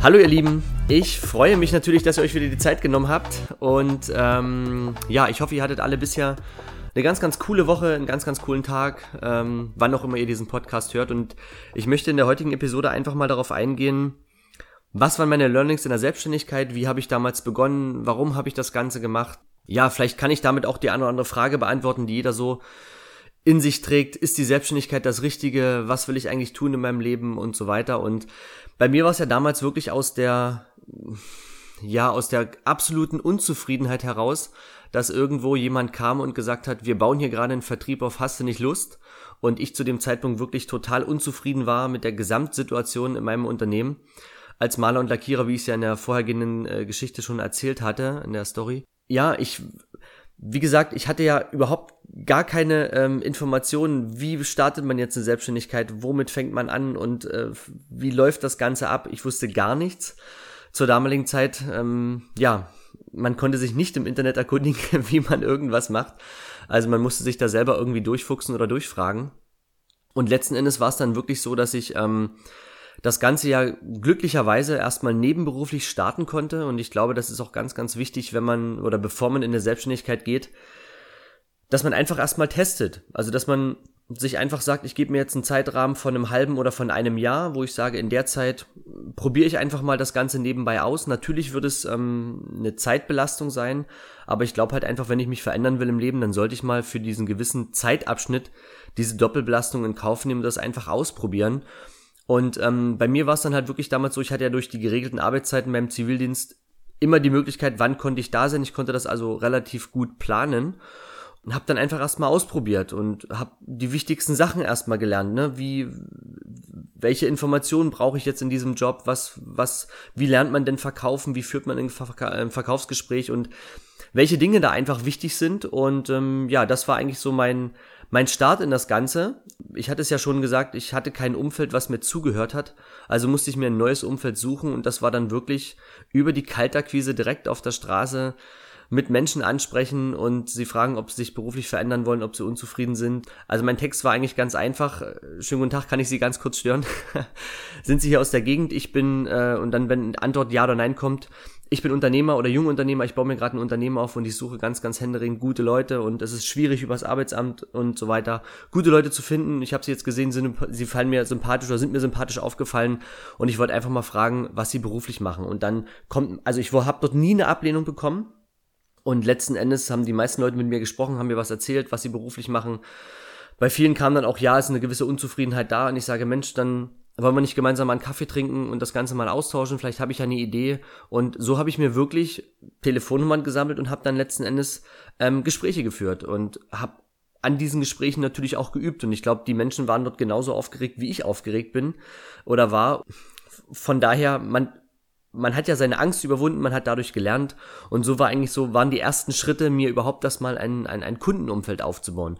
Hallo ihr Lieben, ich freue mich natürlich, dass ihr euch wieder die Zeit genommen habt. Und ähm, ja, ich hoffe, ihr hattet alle bisher eine ganz, ganz coole Woche, einen ganz, ganz coolen Tag, ähm, wann auch immer ihr diesen Podcast hört. Und ich möchte in der heutigen Episode einfach mal darauf eingehen, was waren meine Learnings in der Selbstständigkeit, wie habe ich damals begonnen, warum habe ich das Ganze gemacht. Ja, vielleicht kann ich damit auch die eine oder andere Frage beantworten, die jeder so in sich trägt, ist die Selbstständigkeit das Richtige, was will ich eigentlich tun in meinem Leben? Und so weiter. Und bei mir war es ja damals wirklich aus der, ja, aus der absoluten Unzufriedenheit heraus, dass irgendwo jemand kam und gesagt hat, wir bauen hier gerade einen Vertrieb auf, hast du nicht Lust? Und ich zu dem Zeitpunkt wirklich total unzufrieden war mit der Gesamtsituation in meinem Unternehmen. Als Maler und Lackierer, wie ich es ja in der vorhergehenden äh, Geschichte schon erzählt hatte, in der Story. Ja, ich, wie gesagt, ich hatte ja überhaupt gar keine ähm, Informationen, wie startet man jetzt eine Selbstständigkeit, womit fängt man an und äh, wie läuft das Ganze ab. Ich wusste gar nichts zur damaligen Zeit. Ähm, ja, man konnte sich nicht im Internet erkundigen, wie man irgendwas macht. Also man musste sich da selber irgendwie durchfuchsen oder durchfragen. Und letzten Endes war es dann wirklich so, dass ich ähm, das Ganze ja glücklicherweise erstmal nebenberuflich starten konnte. Und ich glaube, das ist auch ganz, ganz wichtig, wenn man oder bevor man in der Selbstständigkeit geht, dass man einfach erstmal testet. Also dass man sich einfach sagt, ich gebe mir jetzt einen Zeitrahmen von einem halben oder von einem Jahr, wo ich sage, in der Zeit probiere ich einfach mal das Ganze nebenbei aus. Natürlich wird es ähm, eine Zeitbelastung sein, aber ich glaube halt einfach, wenn ich mich verändern will im Leben, dann sollte ich mal für diesen gewissen Zeitabschnitt diese Doppelbelastung in Kauf nehmen, das einfach ausprobieren. Und ähm, bei mir war es dann halt wirklich damals so, ich hatte ja durch die geregelten Arbeitszeiten beim Zivildienst immer die Möglichkeit, wann konnte ich da sein. Ich konnte das also relativ gut planen und habe dann einfach erstmal ausprobiert und habe die wichtigsten Sachen erstmal gelernt, ne? Wie welche Informationen brauche ich jetzt in diesem Job? Was was wie lernt man denn verkaufen? Wie führt man ein, Verkaufsgespräch und welche Dinge da einfach wichtig sind und ähm, ja, das war eigentlich so mein mein Start in das Ganze. Ich hatte es ja schon gesagt, ich hatte kein Umfeld, was mir zugehört hat. Also musste ich mir ein neues Umfeld suchen und das war dann wirklich über die Kaltakquise direkt auf der Straße mit Menschen ansprechen und sie fragen, ob sie sich beruflich verändern wollen, ob sie unzufrieden sind. Also mein Text war eigentlich ganz einfach. Schönen guten Tag, kann ich Sie ganz kurz stören? sind Sie hier aus der Gegend? Ich bin, äh, und dann, wenn Antwort Ja oder Nein kommt, ich bin Unternehmer oder Jungunternehmer, ich baue mir gerade ein Unternehmen auf und ich suche ganz, ganz händeringend gute Leute und es ist schwierig übers Arbeitsamt und so weiter, gute Leute zu finden. Ich habe sie jetzt gesehen, sind, sie fallen mir sympathisch oder sind mir sympathisch aufgefallen und ich wollte einfach mal fragen, was sie beruflich machen. Und dann kommt, also ich habe dort nie eine Ablehnung bekommen. Und letzten Endes haben die meisten Leute mit mir gesprochen, haben mir was erzählt, was sie beruflich machen. Bei vielen kam dann auch, ja, ist eine gewisse Unzufriedenheit da. Und ich sage, Mensch, dann wollen wir nicht gemeinsam mal einen Kaffee trinken und das Ganze mal austauschen. Vielleicht habe ich ja eine Idee. Und so habe ich mir wirklich Telefonnummern gesammelt und habe dann letzten Endes ähm, Gespräche geführt und habe an diesen Gesprächen natürlich auch geübt. Und ich glaube, die Menschen waren dort genauso aufgeregt, wie ich aufgeregt bin oder war. Von daher, man man hat ja seine Angst überwunden, man hat dadurch gelernt und so war eigentlich so, waren die ersten Schritte, mir überhaupt das mal ein, ein, ein Kundenumfeld aufzubauen.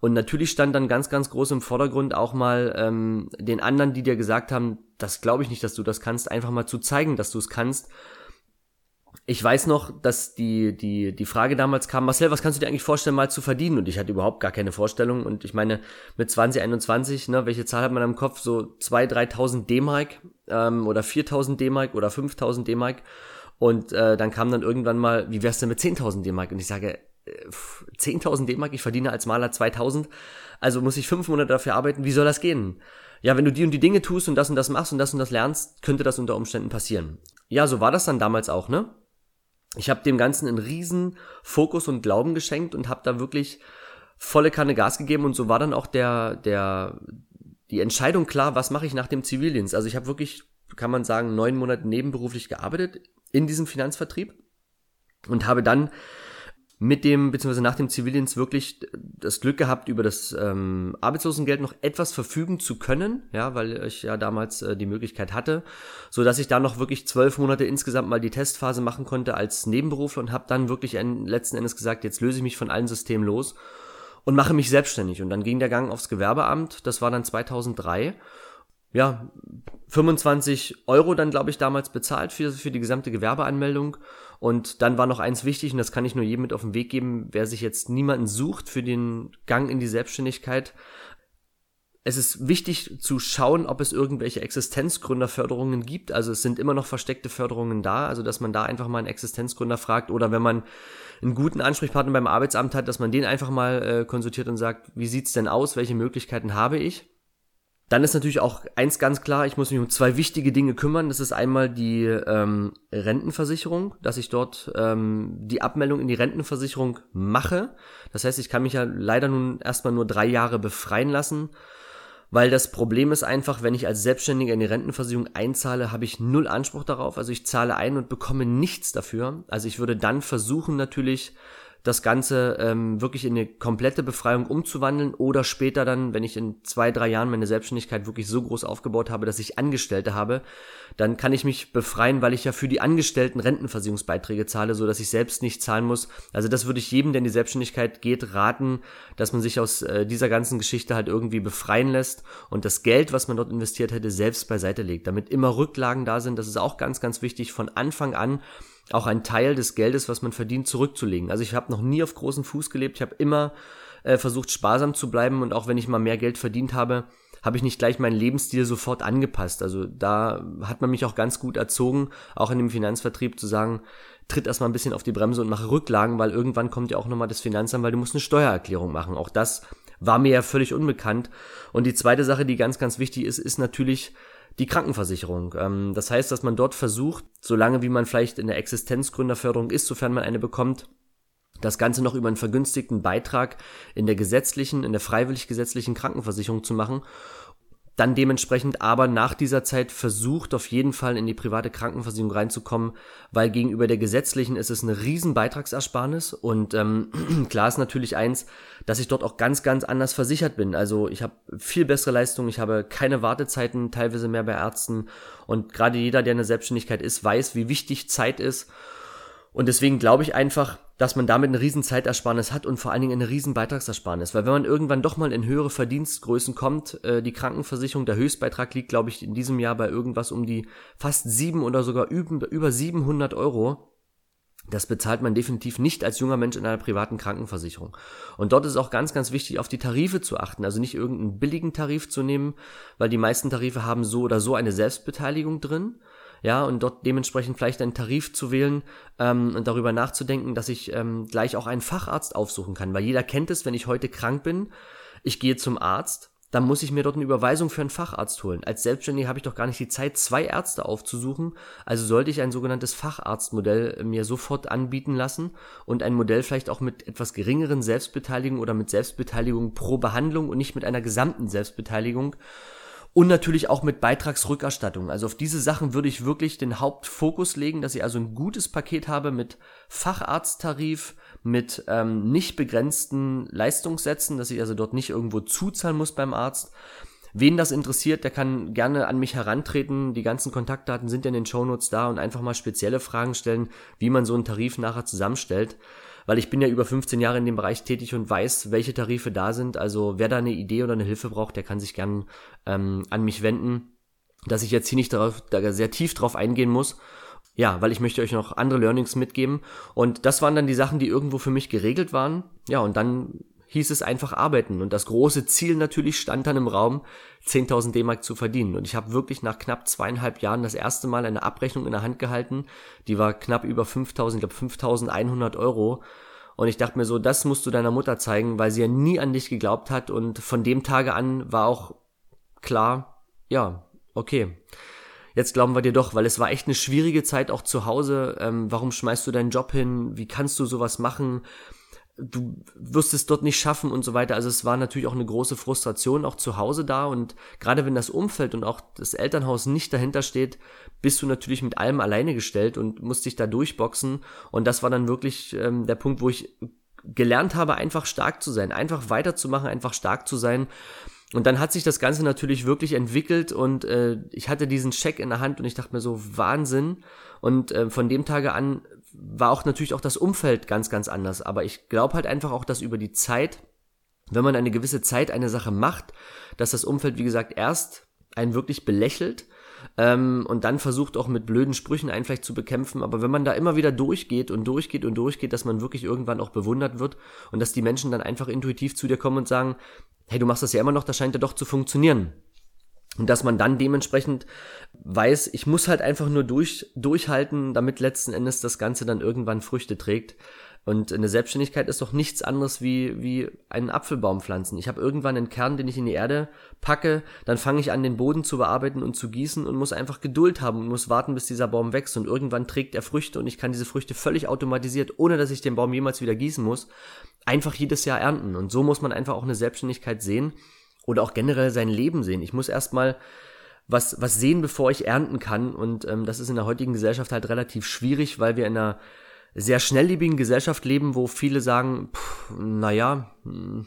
Und natürlich stand dann ganz, ganz groß im Vordergrund auch mal ähm, den anderen, die dir gesagt haben, das glaube ich nicht, dass du das kannst, einfach mal zu zeigen, dass du es kannst ich weiß noch, dass die, die, die Frage damals kam, Marcel, was kannst du dir eigentlich vorstellen, mal zu verdienen? Und ich hatte überhaupt gar keine Vorstellung. Und ich meine, mit 2021, ne, welche Zahl hat man im Kopf? So 2.000, 3.000 D-Mark ähm, oder 4.000 D-Mark oder 5.000 D-Mark. Und äh, dann kam dann irgendwann mal, wie wär's denn mit 10.000 D-Mark? Und ich sage, 10.000 D-Mark, ich verdiene als Maler 2.000. Also muss ich fünf Monate dafür arbeiten. Wie soll das gehen? Ja, wenn du die und die Dinge tust und das und das machst und das und das lernst, könnte das unter Umständen passieren. Ja, so war das dann damals auch, ne? ich habe dem Ganzen einen riesen Fokus und Glauben geschenkt und habe da wirklich volle Kanne Gas gegeben und so war dann auch der der die Entscheidung klar, was mache ich nach dem Zivildienst. Also ich habe wirklich, kann man sagen, neun Monate nebenberuflich gearbeitet in diesem Finanzvertrieb und habe dann mit dem, beziehungsweise nach dem Zivildienst wirklich das Glück gehabt, über das ähm, Arbeitslosengeld noch etwas verfügen zu können, ja, weil ich ja damals äh, die Möglichkeit hatte, so dass ich da noch wirklich zwölf Monate insgesamt mal die Testphase machen konnte als Nebenberufler und habe dann wirklich ein, letzten Endes gesagt, jetzt löse ich mich von allen Systemen los und mache mich selbstständig. Und dann ging der Gang aufs Gewerbeamt, das war dann 2003 ja, 25 Euro dann, glaube ich, damals bezahlt für, für die gesamte Gewerbeanmeldung. Und dann war noch eins wichtig, und das kann ich nur jedem mit auf den Weg geben, wer sich jetzt niemanden sucht für den Gang in die Selbstständigkeit. Es ist wichtig zu schauen, ob es irgendwelche Existenzgründerförderungen gibt. Also es sind immer noch versteckte Förderungen da, also dass man da einfach mal einen Existenzgründer fragt oder wenn man einen guten Ansprechpartner beim Arbeitsamt hat, dass man den einfach mal äh, konsultiert und sagt, wie sieht's denn aus, welche Möglichkeiten habe ich? Dann ist natürlich auch eins ganz klar, ich muss mich um zwei wichtige Dinge kümmern. Das ist einmal die ähm, Rentenversicherung, dass ich dort ähm, die Abmeldung in die Rentenversicherung mache. Das heißt, ich kann mich ja leider nun erstmal nur drei Jahre befreien lassen, weil das Problem ist einfach, wenn ich als Selbstständiger in die Rentenversicherung einzahle, habe ich null Anspruch darauf. Also ich zahle ein und bekomme nichts dafür. Also ich würde dann versuchen natürlich das Ganze ähm, wirklich in eine komplette Befreiung umzuwandeln oder später dann, wenn ich in zwei, drei Jahren meine Selbstständigkeit wirklich so groß aufgebaut habe, dass ich Angestellte habe, dann kann ich mich befreien, weil ich ja für die Angestellten Rentenversicherungsbeiträge zahle, so dass ich selbst nicht zahlen muss. Also das würde ich jedem, der in die Selbstständigkeit geht, raten, dass man sich aus äh, dieser ganzen Geschichte halt irgendwie befreien lässt und das Geld, was man dort investiert hätte, selbst beiseite legt, damit immer Rücklagen da sind. Das ist auch ganz, ganz wichtig von Anfang an auch einen Teil des Geldes, was man verdient, zurückzulegen. Also ich habe noch nie auf großen Fuß gelebt. Ich habe immer äh, versucht, sparsam zu bleiben und auch wenn ich mal mehr Geld verdient habe, habe ich nicht gleich meinen Lebensstil sofort angepasst. Also da hat man mich auch ganz gut erzogen, auch in dem Finanzvertrieb zu sagen, tritt erstmal ein bisschen auf die Bremse und mache Rücklagen, weil irgendwann kommt ja auch nochmal das Finanzamt, weil du musst eine Steuererklärung machen. Auch das war mir ja völlig unbekannt. Und die zweite Sache, die ganz, ganz wichtig ist, ist natürlich, die Krankenversicherung. Ähm, das heißt, dass man dort versucht, solange wie man vielleicht in der Existenzgründerförderung ist, sofern man eine bekommt, das Ganze noch über einen vergünstigten Beitrag in der gesetzlichen, in der freiwillig gesetzlichen Krankenversicherung zu machen dann dementsprechend aber nach dieser Zeit versucht, auf jeden Fall in die private Krankenversicherung reinzukommen, weil gegenüber der gesetzlichen ist es eine riesen Beitragsersparnis und ähm, klar ist natürlich eins, dass ich dort auch ganz, ganz anders versichert bin. Also ich habe viel bessere Leistungen, ich habe keine Wartezeiten, teilweise mehr bei Ärzten und gerade jeder, der in der Selbstständigkeit ist, weiß, wie wichtig Zeit ist und deswegen glaube ich einfach, dass man damit eine riesen Zeitersparnis hat und vor allen Dingen eine riesen Beitragsersparnis. Weil wenn man irgendwann doch mal in höhere Verdienstgrößen kommt, äh, die Krankenversicherung, der Höchstbeitrag liegt, glaube ich, in diesem Jahr bei irgendwas um die fast sieben oder sogar über, über 700 Euro. Das bezahlt man definitiv nicht als junger Mensch in einer privaten Krankenversicherung. Und dort ist auch ganz, ganz wichtig, auf die Tarife zu achten. Also nicht irgendeinen billigen Tarif zu nehmen, weil die meisten Tarife haben so oder so eine Selbstbeteiligung drin ja, und dort dementsprechend vielleicht einen Tarif zu wählen ähm, und darüber nachzudenken, dass ich ähm, gleich auch einen Facharzt aufsuchen kann, weil jeder kennt es, wenn ich heute krank bin, ich gehe zum Arzt, dann muss ich mir dort eine Überweisung für einen Facharzt holen. Als Selbstständiger habe ich doch gar nicht die Zeit, zwei Ärzte aufzusuchen, also sollte ich ein sogenanntes Facharztmodell mir sofort anbieten lassen und ein Modell vielleicht auch mit etwas geringeren Selbstbeteiligung oder mit Selbstbeteiligung pro Behandlung und nicht mit einer gesamten Selbstbeteiligung und natürlich auch mit Beitragsrückerstattung. Also auf diese Sachen würde ich wirklich den Hauptfokus legen, dass ich also ein gutes Paket habe mit Facharzttarif, mit ähm, nicht begrenzten Leistungssätzen, dass ich also dort nicht irgendwo zuzahlen muss beim Arzt. Wen das interessiert, der kann gerne an mich herantreten. Die ganzen Kontaktdaten sind ja in den Shownotes da und einfach mal spezielle Fragen stellen, wie man so einen Tarif nachher zusammenstellt weil ich bin ja über 15 Jahre in dem Bereich tätig und weiß, welche Tarife da sind. Also wer da eine Idee oder eine Hilfe braucht, der kann sich gern ähm, an mich wenden, dass ich jetzt hier nicht darauf, da sehr tief drauf eingehen muss. Ja, weil ich möchte euch noch andere Learnings mitgeben. Und das waren dann die Sachen, die irgendwo für mich geregelt waren. Ja, und dann hieß es einfach arbeiten. Und das große Ziel natürlich stand dann im Raum, 10.000 D-Mark zu verdienen. Und ich habe wirklich nach knapp zweieinhalb Jahren das erste Mal eine Abrechnung in der Hand gehalten. Die war knapp über 5.000, ich glaube 5.100 Euro. Und ich dachte mir so, das musst du deiner Mutter zeigen, weil sie ja nie an dich geglaubt hat. Und von dem Tage an war auch klar, ja, okay. Jetzt glauben wir dir doch, weil es war echt eine schwierige Zeit auch zu Hause. Ähm, warum schmeißt du deinen Job hin? Wie kannst du sowas machen? Du wirst es dort nicht schaffen und so weiter. Also es war natürlich auch eine große Frustration auch zu Hause da und gerade wenn das Umfeld und auch das Elternhaus nicht dahinter steht, bist du natürlich mit allem alleine gestellt und musst dich da durchboxen und das war dann wirklich ähm, der Punkt, wo ich gelernt habe, einfach stark zu sein, einfach weiterzumachen, einfach stark zu sein. Und dann hat sich das Ganze natürlich wirklich entwickelt und äh, ich hatte diesen Scheck in der Hand und ich dachte mir so, Wahnsinn. Und äh, von dem Tage an war auch natürlich auch das Umfeld ganz, ganz anders. Aber ich glaube halt einfach auch, dass über die Zeit, wenn man eine gewisse Zeit eine Sache macht, dass das Umfeld, wie gesagt, erst einen wirklich belächelt ähm, und dann versucht auch mit blöden Sprüchen einen vielleicht zu bekämpfen. Aber wenn man da immer wieder durchgeht und durchgeht und durchgeht, dass man wirklich irgendwann auch bewundert wird und dass die Menschen dann einfach intuitiv zu dir kommen und sagen, hey, du machst das ja immer noch, das scheint ja doch zu funktionieren. Und dass man dann dementsprechend weiß, ich muss halt einfach nur durch, durchhalten, damit letzten Endes das Ganze dann irgendwann Früchte trägt. Und eine Selbstständigkeit ist doch nichts anderes wie, wie einen Apfelbaum pflanzen. Ich habe irgendwann einen Kern, den ich in die Erde packe, dann fange ich an, den Boden zu bearbeiten und zu gießen und muss einfach Geduld haben und muss warten, bis dieser Baum wächst. Und irgendwann trägt er Früchte und ich kann diese Früchte völlig automatisiert, ohne dass ich den Baum jemals wieder gießen muss, einfach jedes Jahr ernten. Und so muss man einfach auch eine Selbstständigkeit sehen oder auch generell sein Leben sehen. Ich muss erstmal was, was sehen, bevor ich ernten kann. Und ähm, das ist in der heutigen Gesellschaft halt relativ schwierig, weil wir in einer sehr schnelllebigen Gesellschaft leben, wo viele sagen, pff, naja, hm,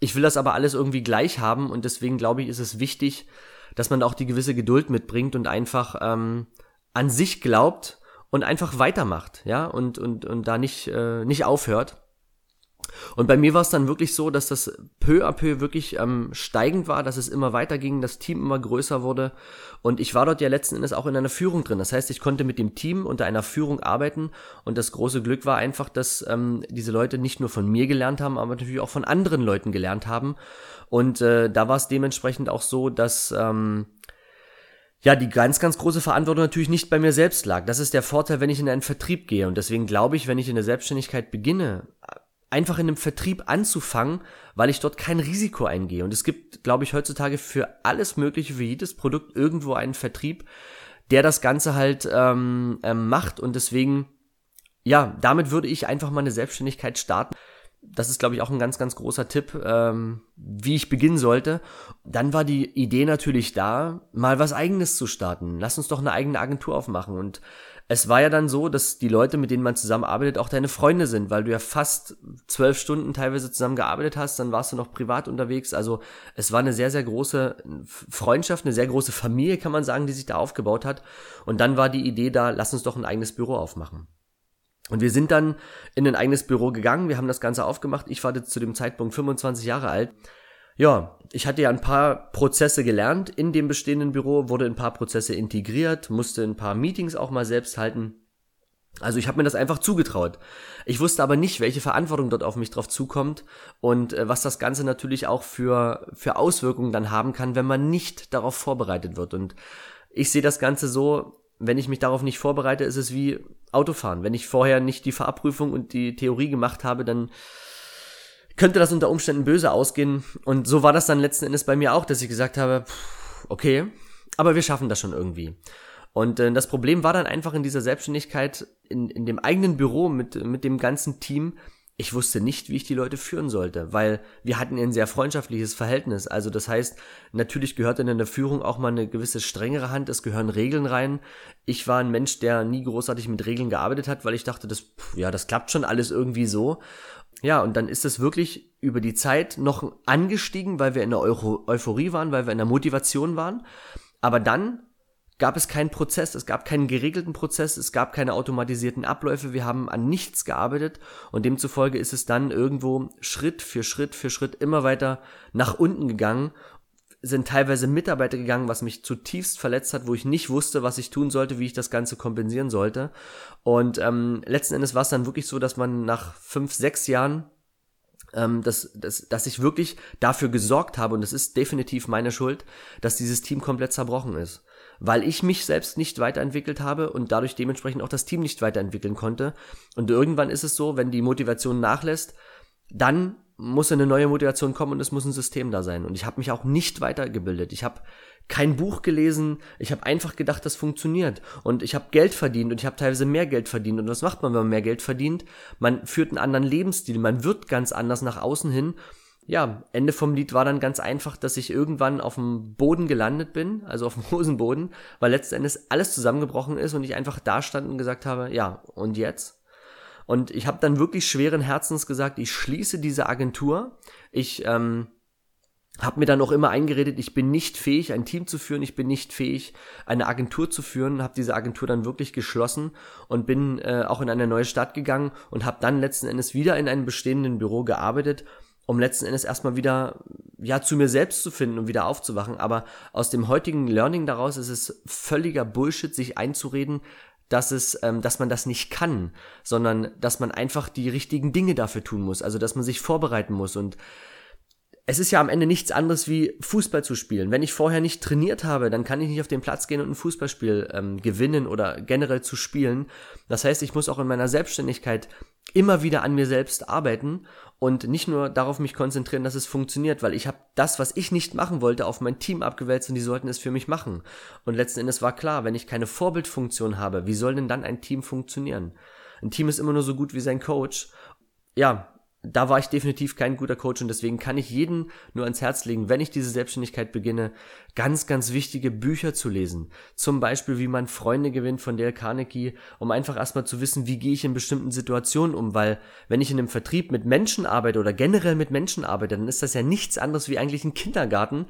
ich will das aber alles irgendwie gleich haben und deswegen glaube ich, ist es wichtig, dass man auch die gewisse Geduld mitbringt und einfach ähm, an sich glaubt und einfach weitermacht, ja, und, und, und da nicht, äh, nicht aufhört. Und bei mir war es dann wirklich so, dass das peu à peu wirklich ähm, steigend war, dass es immer weiter ging, das Team immer größer wurde. Und ich war dort ja letzten Endes auch in einer Führung drin. Das heißt, ich konnte mit dem Team unter einer Führung arbeiten. Und das große Glück war einfach, dass ähm, diese Leute nicht nur von mir gelernt haben, aber natürlich auch von anderen Leuten gelernt haben. Und äh, da war es dementsprechend auch so, dass ähm, ja, die ganz, ganz große Verantwortung natürlich nicht bei mir selbst lag. Das ist der Vorteil, wenn ich in einen Vertrieb gehe. Und deswegen glaube ich, wenn ich in der Selbstständigkeit beginne, einfach in einem Vertrieb anzufangen, weil ich dort kein Risiko eingehe. Und es gibt, glaube ich, heutzutage für alles Mögliche, für jedes Produkt irgendwo einen Vertrieb, der das Ganze halt ähm, ähm, macht. Und deswegen, ja, damit würde ich einfach mal eine Selbstständigkeit starten. Das ist, glaube ich, auch ein ganz, ganz großer Tipp, ähm, wie ich beginnen sollte. Dann war die Idee natürlich da, mal was eigenes zu starten. Lass uns doch eine eigene Agentur aufmachen. Und es war ja dann so, dass die Leute, mit denen man zusammenarbeitet, auch deine Freunde sind, weil du ja fast zwölf Stunden teilweise zusammen gearbeitet hast, dann warst du noch privat unterwegs. Also es war eine sehr, sehr große Freundschaft, eine sehr große Familie, kann man sagen, die sich da aufgebaut hat. Und dann war die Idee da, lass uns doch ein eigenes Büro aufmachen. Und wir sind dann in ein eigenes Büro gegangen, wir haben das Ganze aufgemacht. Ich war zu dem Zeitpunkt 25 Jahre alt ja, ich hatte ja ein paar Prozesse gelernt in dem bestehenden Büro, wurde ein paar Prozesse integriert, musste ein paar Meetings auch mal selbst halten. Also ich habe mir das einfach zugetraut. Ich wusste aber nicht, welche Verantwortung dort auf mich drauf zukommt und äh, was das Ganze natürlich auch für, für Auswirkungen dann haben kann, wenn man nicht darauf vorbereitet wird. Und ich sehe das Ganze so, wenn ich mich darauf nicht vorbereite, ist es wie Autofahren. Wenn ich vorher nicht die Fahrprüfung und die Theorie gemacht habe, dann könnte das unter Umständen böse ausgehen. Und so war das dann letzten Endes bei mir auch, dass ich gesagt habe, okay, aber wir schaffen das schon irgendwie. Und äh, das Problem war dann einfach in dieser Selbstständigkeit, in, in dem eigenen Büro mit, mit dem ganzen Team, ich wusste nicht, wie ich die Leute führen sollte, weil wir hatten ein sehr freundschaftliches Verhältnis. Also das heißt, natürlich gehört in der Führung auch mal eine gewisse strengere Hand, es gehören Regeln rein. Ich war ein Mensch, der nie großartig mit Regeln gearbeitet hat, weil ich dachte, das, ja, das klappt schon alles irgendwie so. Ja, und dann ist es wirklich über die Zeit noch angestiegen, weil wir in der Euro Euphorie waren, weil wir in der Motivation waren. Aber dann gab es keinen Prozess, es gab keinen geregelten Prozess, es gab keine automatisierten Abläufe, wir haben an nichts gearbeitet und demzufolge ist es dann irgendwo Schritt für Schritt für Schritt immer weiter nach unten gegangen sind teilweise Mitarbeiter gegangen, was mich zutiefst verletzt hat, wo ich nicht wusste, was ich tun sollte, wie ich das Ganze kompensieren sollte. Und ähm, letzten Endes war es dann wirklich so, dass man nach fünf, sechs Jahren ähm, dass, dass, dass ich wirklich dafür gesorgt habe, und das ist definitiv meine Schuld, dass dieses Team komplett zerbrochen ist. Weil ich mich selbst nicht weiterentwickelt habe und dadurch dementsprechend auch das Team nicht weiterentwickeln konnte. Und irgendwann ist es so, wenn die Motivation nachlässt, dann muss eine neue Motivation kommen und es muss ein System da sein. Und ich habe mich auch nicht weitergebildet. Ich habe kein Buch gelesen. Ich habe einfach gedacht, das funktioniert. Und ich habe Geld verdient und ich habe teilweise mehr Geld verdient. Und was macht man, wenn man mehr Geld verdient? Man führt einen anderen Lebensstil. Man wird ganz anders nach außen hin. Ja, Ende vom Lied war dann ganz einfach, dass ich irgendwann auf dem Boden gelandet bin, also auf dem Hosenboden, weil letzten Endes alles zusammengebrochen ist und ich einfach da stand und gesagt habe, ja, und jetzt? Und ich habe dann wirklich schweren Herzens gesagt, ich schließe diese Agentur. Ich ähm, habe mir dann auch immer eingeredet, ich bin nicht fähig, ein Team zu führen, ich bin nicht fähig, eine Agentur zu führen, habe diese Agentur dann wirklich geschlossen und bin äh, auch in eine neue Stadt gegangen und habe dann letzten Endes wieder in einem bestehenden Büro gearbeitet, um letzten Endes erstmal wieder ja zu mir selbst zu finden und wieder aufzuwachen. Aber aus dem heutigen Learning daraus ist es völliger Bullshit, sich einzureden, dass es, ähm, dass man das nicht kann, sondern dass man einfach die richtigen Dinge dafür tun muss, also dass man sich vorbereiten muss und es ist ja am Ende nichts anderes wie Fußball zu spielen. Wenn ich vorher nicht trainiert habe, dann kann ich nicht auf den Platz gehen und ein Fußballspiel ähm, gewinnen oder generell zu spielen. Das heißt, ich muss auch in meiner Selbstständigkeit immer wieder an mir selbst arbeiten und nicht nur darauf mich konzentrieren, dass es funktioniert, weil ich habe das, was ich nicht machen wollte, auf mein Team abgewälzt und die sollten es für mich machen. Und letzten Endes war klar, wenn ich keine Vorbildfunktion habe, wie soll denn dann ein Team funktionieren? Ein Team ist immer nur so gut wie sein Coach. Ja, da war ich definitiv kein guter Coach und deswegen kann ich jeden nur ans Herz legen, wenn ich diese Selbstständigkeit beginne, ganz, ganz wichtige Bücher zu lesen. Zum Beispiel, wie man Freunde gewinnt von Dale Carnegie, um einfach erstmal zu wissen, wie gehe ich in bestimmten Situationen um, weil wenn ich in einem Vertrieb mit Menschen arbeite oder generell mit Menschen arbeite, dann ist das ja nichts anderes wie eigentlich ein Kindergarten.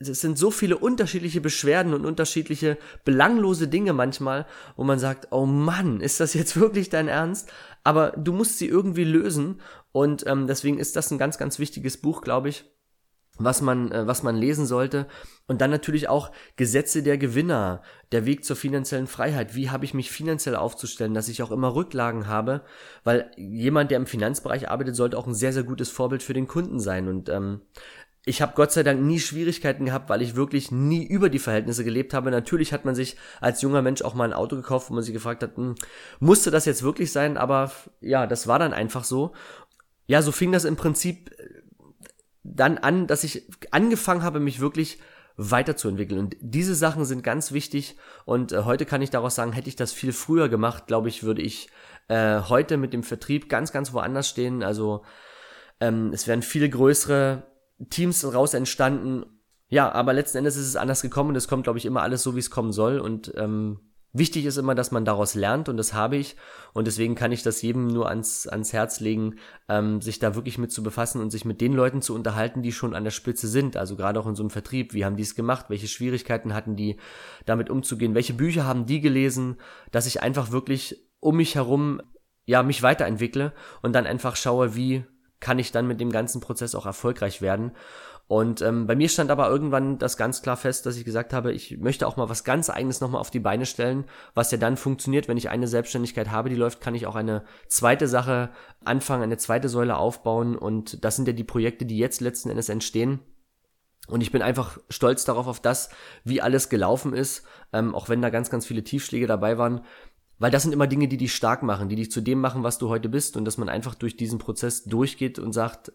Es sind so viele unterschiedliche Beschwerden und unterschiedliche belanglose Dinge manchmal, wo man sagt, oh Mann, ist das jetzt wirklich dein Ernst? Aber du musst sie irgendwie lösen und ähm, deswegen ist das ein ganz, ganz wichtiges Buch, glaube ich, was man, äh, was man lesen sollte. Und dann natürlich auch Gesetze der Gewinner, der Weg zur finanziellen Freiheit. Wie habe ich mich finanziell aufzustellen, dass ich auch immer Rücklagen habe? Weil jemand, der im Finanzbereich arbeitet, sollte auch ein sehr, sehr gutes Vorbild für den Kunden sein. Und ähm, ich habe Gott sei Dank nie Schwierigkeiten gehabt, weil ich wirklich nie über die Verhältnisse gelebt habe. Natürlich hat man sich als junger Mensch auch mal ein Auto gekauft, wo man sich gefragt hat, hm, musste das jetzt wirklich sein? Aber ja, das war dann einfach so ja, so fing das im Prinzip äh, dann an, dass ich angefangen habe, mich wirklich weiterzuentwickeln. Und diese Sachen sind ganz wichtig. Und äh, heute kann ich daraus sagen, hätte ich das viel früher gemacht, glaube ich, würde ich äh, heute mit dem Vertrieb ganz, ganz woanders stehen. Also ähm, es wären viel größere Teams raus entstanden. Ja, aber letzten Endes ist es anders gekommen. Und es kommt, glaube ich, immer alles so, wie es kommen soll. Und ähm, Wichtig ist immer, dass man daraus lernt. Und das habe ich. Und deswegen kann ich das jedem nur ans, ans Herz legen, ähm, sich da wirklich mit zu befassen und sich mit den Leuten zu unterhalten, die schon an der Spitze sind, also gerade auch in so einem Vertrieb, wie haben die es gemacht, welche Schwierigkeiten hatten die, damit umzugehen, welche Bücher haben die gelesen, dass ich einfach wirklich um mich herum, ja, mich weiterentwickle und dann einfach schaue, wie kann ich dann mit dem ganzen Prozess auch erfolgreich werden und ähm, bei mir stand aber irgendwann das ganz klar fest, dass ich gesagt habe, ich möchte auch mal was ganz eigenes nochmal auf die Beine stellen, was ja dann funktioniert, wenn ich eine Selbstständigkeit habe, die läuft, kann ich auch eine zweite Sache anfangen, eine zweite Säule aufbauen und das sind ja die Projekte, die jetzt letzten Endes entstehen. Und ich bin einfach stolz darauf, auf das, wie alles gelaufen ist, ähm, auch wenn da ganz, ganz viele Tiefschläge dabei waren. Weil das sind immer Dinge, die dich stark machen, die dich zu dem machen, was du heute bist und dass man einfach durch diesen Prozess durchgeht und sagt,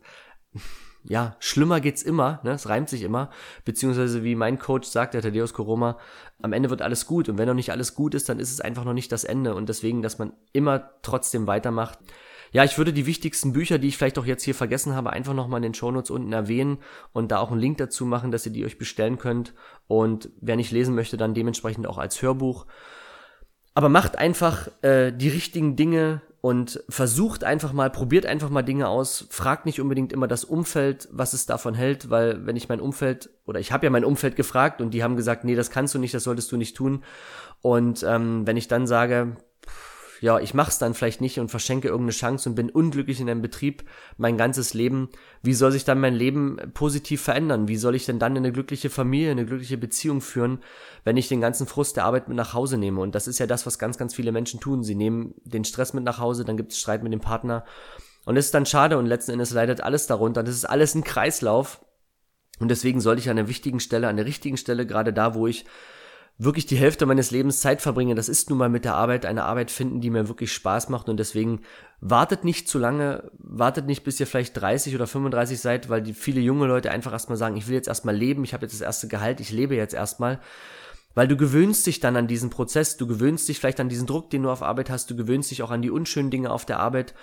ja, schlimmer geht's immer, ne? Es reimt sich immer. Beziehungsweise, wie mein Coach sagt, der Thaddeus Koroma, am Ende wird alles gut. Und wenn noch nicht alles gut ist, dann ist es einfach noch nicht das Ende. Und deswegen, dass man immer trotzdem weitermacht. Ja, ich würde die wichtigsten Bücher, die ich vielleicht auch jetzt hier vergessen habe, einfach nochmal in den Shownotes unten erwähnen und da auch einen Link dazu machen, dass ihr die euch bestellen könnt. Und wer nicht lesen möchte, dann dementsprechend auch als Hörbuch. Aber macht einfach äh, die richtigen Dinge und versucht einfach mal, probiert einfach mal Dinge aus, fragt nicht unbedingt immer das Umfeld, was es davon hält, weil wenn ich mein Umfeld, oder ich habe ja mein Umfeld gefragt und die haben gesagt, nee, das kannst du nicht, das solltest du nicht tun. Und ähm, wenn ich dann sage, ja, ich mach's dann vielleicht nicht und verschenke irgendeine Chance und bin unglücklich in einem Betrieb mein ganzes Leben, wie soll sich dann mein Leben positiv verändern? Wie soll ich denn dann eine glückliche Familie, eine glückliche Beziehung führen, wenn ich den ganzen Frust der Arbeit mit nach Hause nehme? Und das ist ja das, was ganz, ganz viele Menschen tun. Sie nehmen den Stress mit nach Hause, dann gibt es Streit mit dem Partner. Und es ist dann schade und letzten Endes leidet alles darunter. Das ist alles ein Kreislauf. Und deswegen sollte ich an der wichtigen Stelle, an der richtigen Stelle, gerade da, wo ich wirklich die Hälfte meines Lebens Zeit verbringe, das ist nun mal mit der Arbeit, eine Arbeit finden, die mir wirklich Spaß macht und deswegen wartet nicht zu lange, wartet nicht bis ihr vielleicht 30 oder 35 seid, weil die viele junge Leute einfach erstmal sagen, ich will jetzt erstmal leben, ich habe jetzt das erste Gehalt, ich lebe jetzt erstmal. Weil du gewöhnst dich dann an diesen Prozess, du gewöhnst dich vielleicht an diesen Druck, den du auf Arbeit hast, du gewöhnst dich auch an die unschönen Dinge auf der Arbeit.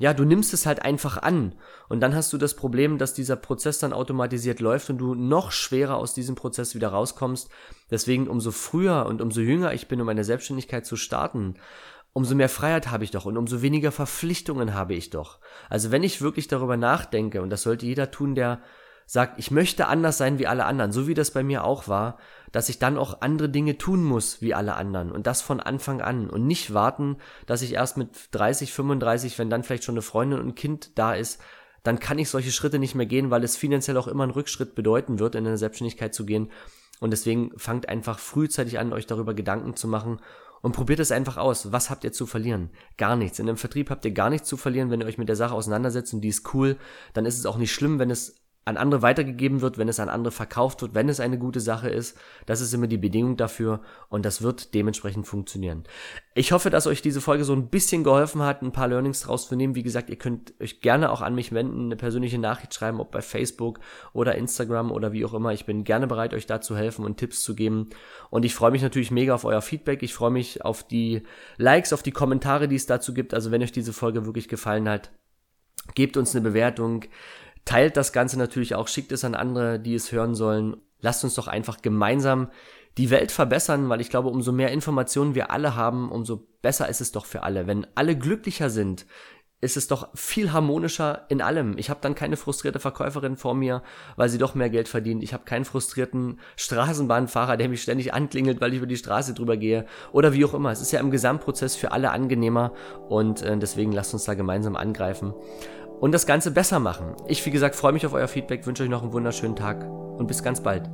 Ja, du nimmst es halt einfach an. Und dann hast du das Problem, dass dieser Prozess dann automatisiert läuft und du noch schwerer aus diesem Prozess wieder rauskommst. Deswegen umso früher und umso jünger ich bin, um meine Selbstständigkeit zu starten, umso mehr Freiheit habe ich doch und umso weniger Verpflichtungen habe ich doch. Also wenn ich wirklich darüber nachdenke, und das sollte jeder tun, der sagt, ich möchte anders sein wie alle anderen, so wie das bei mir auch war, dass ich dann auch andere Dinge tun muss wie alle anderen und das von Anfang an und nicht warten, dass ich erst mit 30, 35, wenn dann vielleicht schon eine Freundin und ein Kind da ist, dann kann ich solche Schritte nicht mehr gehen, weil es finanziell auch immer einen Rückschritt bedeuten wird, in eine Selbstständigkeit zu gehen. Und deswegen fangt einfach frühzeitig an, euch darüber Gedanken zu machen und probiert es einfach aus. Was habt ihr zu verlieren? Gar nichts. In einem Vertrieb habt ihr gar nichts zu verlieren, wenn ihr euch mit der Sache auseinandersetzt und die ist cool. Dann ist es auch nicht schlimm, wenn es an andere weitergegeben wird, wenn es an andere verkauft wird, wenn es eine gute Sache ist. Das ist immer die Bedingung dafür und das wird dementsprechend funktionieren. Ich hoffe, dass euch diese Folge so ein bisschen geholfen hat, ein paar Learnings draus zu nehmen. Wie gesagt, ihr könnt euch gerne auch an mich wenden, eine persönliche Nachricht schreiben, ob bei Facebook oder Instagram oder wie auch immer. Ich bin gerne bereit, euch da zu helfen und Tipps zu geben. Und ich freue mich natürlich mega auf euer Feedback. Ich freue mich auf die Likes, auf die Kommentare, die es dazu gibt. Also wenn euch diese Folge wirklich gefallen hat, gebt uns eine Bewertung Teilt das Ganze natürlich auch, schickt es an andere, die es hören sollen. Lasst uns doch einfach gemeinsam die Welt verbessern, weil ich glaube, umso mehr Informationen wir alle haben, umso besser ist es doch für alle. Wenn alle glücklicher sind, ist es doch viel harmonischer in allem. Ich habe dann keine frustrierte Verkäuferin vor mir, weil sie doch mehr Geld verdient. Ich habe keinen frustrierten Straßenbahnfahrer, der mich ständig anklingelt, weil ich über die Straße drüber gehe oder wie auch immer. Es ist ja im Gesamtprozess für alle angenehmer und äh, deswegen lasst uns da gemeinsam angreifen und das Ganze besser machen. Ich, wie gesagt, freue mich auf euer Feedback, wünsche euch noch einen wunderschönen Tag und bis ganz bald.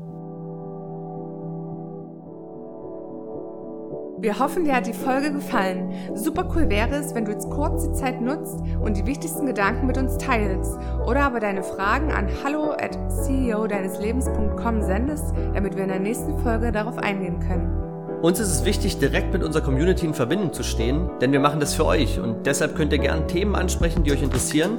Wir hoffen, dir hat die Folge gefallen. Super cool wäre es, wenn du jetzt kurz die Zeit nutzt und die wichtigsten Gedanken mit uns teilst oder aber deine Fragen an hallo at ceo deines Lebens.com sendest, damit wir in der nächsten Folge darauf eingehen können. Uns ist es wichtig, direkt mit unserer Community in Verbindung zu stehen, denn wir machen das für euch und deshalb könnt ihr gerne Themen ansprechen, die euch interessieren